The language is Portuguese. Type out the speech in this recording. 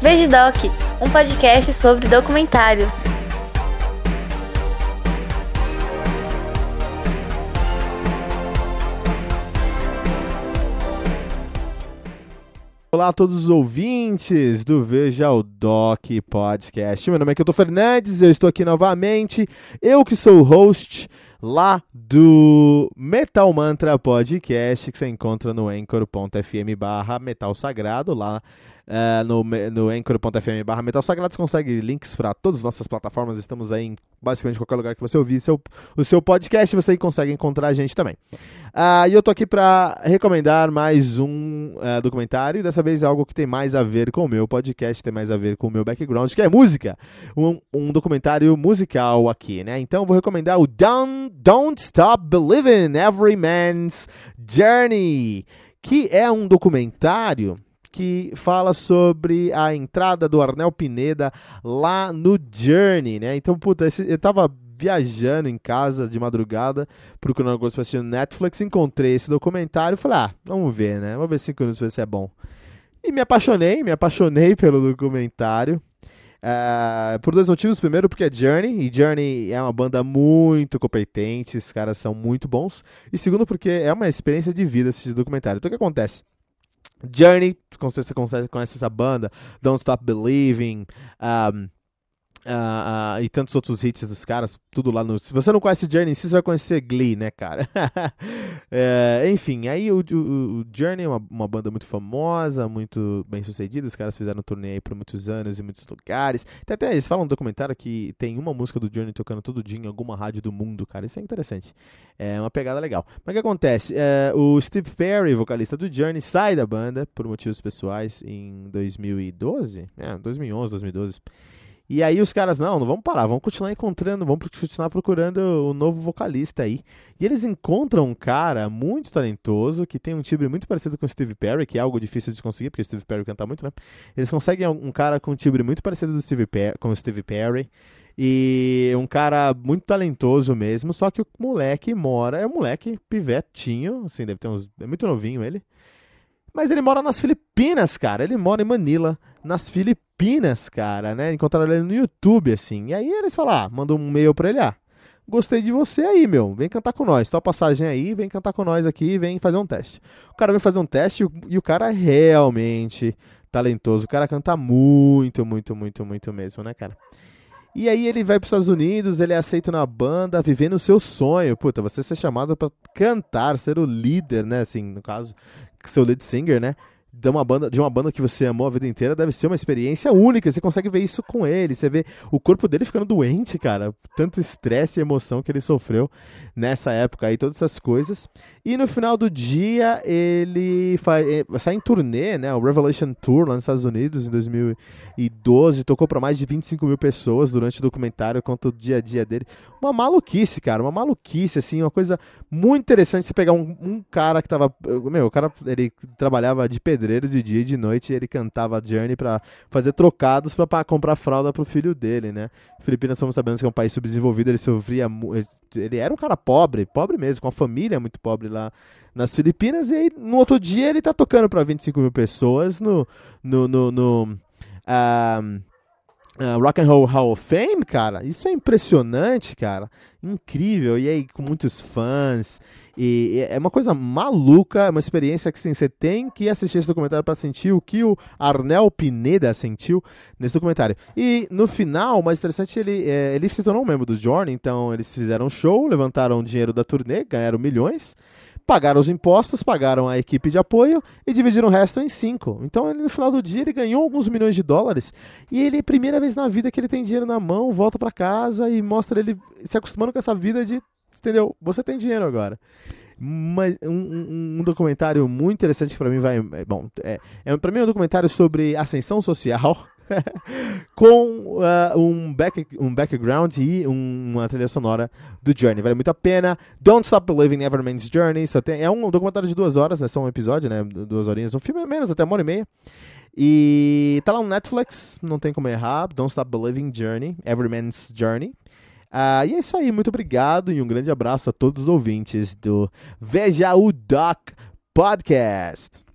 Vejidoc, um podcast sobre documentários. Olá a todos os ouvintes do Veja o Doc Podcast. Meu nome é Kilton Fernandes, eu estou aqui novamente. Eu que sou o host lá do Metal Mantra Podcast, que você encontra no anchor.fm barra Metal Sagrado, lá uh, no, no anchor.fm barra Metal Sagrado, você consegue links para todas as nossas plataformas, estamos aí em basicamente qualquer lugar que você ouvir seu, o seu podcast, você consegue encontrar a gente também. Uh, e eu tô aqui para recomendar mais um uh, documentário, dessa vez algo que tem mais a ver com o meu podcast, tem mais a ver com o meu background, que é música. Um, um documentário musical aqui, né? Então vou recomendar o Don't, Don't Stop Believing Every Man's Journey, que é um documentário que fala sobre a entrada do Arnel Pineda lá no Journey, né? Então, puta, esse, eu tava viajando em casa de madrugada, procurando alguma coisa pra assistir no Netflix, encontrei esse documentário e falei, ah, vamos ver, né? Vamos ver cinco minutos ver se é bom. E me apaixonei, me apaixonei pelo documentário. Uh, por dois motivos. Primeiro, porque é Journey, e Journey é uma banda muito competente, os caras são muito bons. E segundo, porque é uma experiência de vida esse documentário. Então, o que acontece? Journey, você conhece essa banda, Don't Stop Believing, um, Uh, uh, e tantos outros hits dos caras, tudo lá no. Se você não conhece Journey, você vai conhecer Glee, né, cara? é, enfim, aí o, o, o Journey é uma, uma, banda muito famosa, muito bem sucedida. Os caras fizeram turnê aí por muitos anos em muitos lugares. Tem até eles falam no documentário que tem uma música do Journey tocando todo dia em alguma rádio do mundo, cara. Isso é interessante. É uma pegada legal. Mas o que acontece? É, o Steve Perry, vocalista do Journey, sai da banda por motivos pessoais em 2012? É, 2011, 2012. E aí os caras, não, não vamos parar, vamos continuar encontrando, vamos continuar procurando o novo vocalista aí. E eles encontram um cara muito talentoso, que tem um timbre muito parecido com o Steve Perry, que é algo difícil de conseguir, porque o Steve Perry canta muito, né? Eles conseguem um cara com um timbre muito parecido do Steve Perry, com o Steve Perry. E um cara muito talentoso mesmo, só que o moleque mora, é um moleque pivetinho, assim, deve ter uns. É muito novinho ele. Mas ele mora nas Filipinas, cara. Ele mora em Manila, nas Filipinas, cara, né? Encontraram ele no YouTube, assim. E aí eles falaram, ah, mandou um e-mail pra ele, ah, gostei de você aí, meu. Vem cantar com nós. Tua passagem aí, vem cantar com nós aqui, vem fazer um teste. O cara vem fazer um teste e o cara é realmente talentoso. O cara canta muito, muito, muito, muito mesmo, né, cara? E aí ele vai para os Estados Unidos, ele é aceito na banda, vivendo o seu sonho. Puta, você ser chamado para cantar, ser o líder, né? Assim, no caso, seu lead singer, né? De uma banda, de uma banda que você amou a vida inteira deve ser uma experiência única. Você consegue ver isso com ele. Você vê o corpo dele ficando doente, cara. Tanto estresse e emoção que ele sofreu nessa época aí, todas essas coisas. E no final do dia, ele eh, sai em turnê, né? O Revelation Tour lá nos Estados Unidos em 2012. Tocou para mais de 25 mil pessoas durante o documentário, conta o dia a dia dele. Uma maluquice, cara. Uma maluquice, assim. Uma coisa muito interessante você pegar um, um cara que tava. Meu, o cara ele trabalhava de pedreiro pedreiro de dia e de noite ele cantava Journey para fazer trocados para comprar fralda pro filho dele, né? Filipinas, somos sabendo que é um país subdesenvolvido, ele sofria. Ele era um cara pobre, pobre mesmo, com a família muito pobre lá nas Filipinas, e aí no outro dia ele tá tocando para 25 mil pessoas no. no, no, no uh, Uh, Rock and Roll Hall of Fame, cara, isso é impressionante, cara, incrível, e aí com muitos fãs, e é uma coisa maluca, é uma experiência que sim, você tem que assistir esse documentário para sentir o que o Arnel Pineda sentiu nesse documentário. E no final, o mais interessante, ele, é, ele se tornou um membro do Journey, então eles fizeram um show, levantaram dinheiro da turnê, ganharam milhões, pagaram os impostos, pagaram a equipe de apoio e dividiram o resto em cinco. Então, ele, no final do dia, ele ganhou alguns milhões de dólares e ele, primeira vez na vida que ele tem dinheiro na mão, volta para casa e mostra ele se acostumando com essa vida de entendeu? Você tem dinheiro agora. Mas um, um, um documentário muito interessante para mim vai. É, bom, é, é, para mim é um documentário sobre ascensão social. com uh, um, back, um background e uma trilha sonora do Journey. Vale muito a pena. Don't Stop Believing Everman's Journey. Só tem, é um documentário de duas horas, né? Só um episódio, né? Duas horinhas. Um filme é menos, até uma hora e meia. E tá lá no Netflix, não tem como errar. Don't Stop Believing Journey, Everman's Journey. Ah, e é isso aí, muito obrigado e um grande abraço a todos os ouvintes do Veja o Doc Podcast.